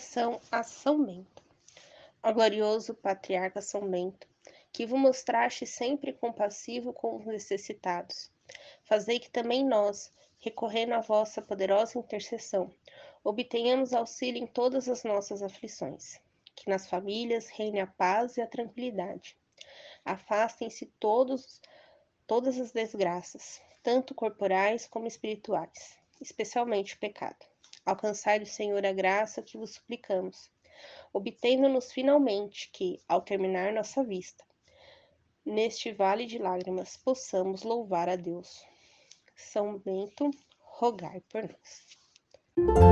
Oração a São Bento. Ó glorioso patriarca São Bento, que vos mostraste sempre compassivo com os necessitados, fazei que também nós, recorrendo à vossa poderosa intercessão, obtenhamos auxílio em todas as nossas aflições. Que nas famílias reine a paz e a tranquilidade. Afastem-se todos todas as desgraças, tanto corporais como espirituais, especialmente o pecado alcançai do Senhor a graça que vos suplicamos, obtendo-nos finalmente que, ao terminar nossa vista, neste vale de lágrimas, possamos louvar a Deus. São Bento, rogai por nós.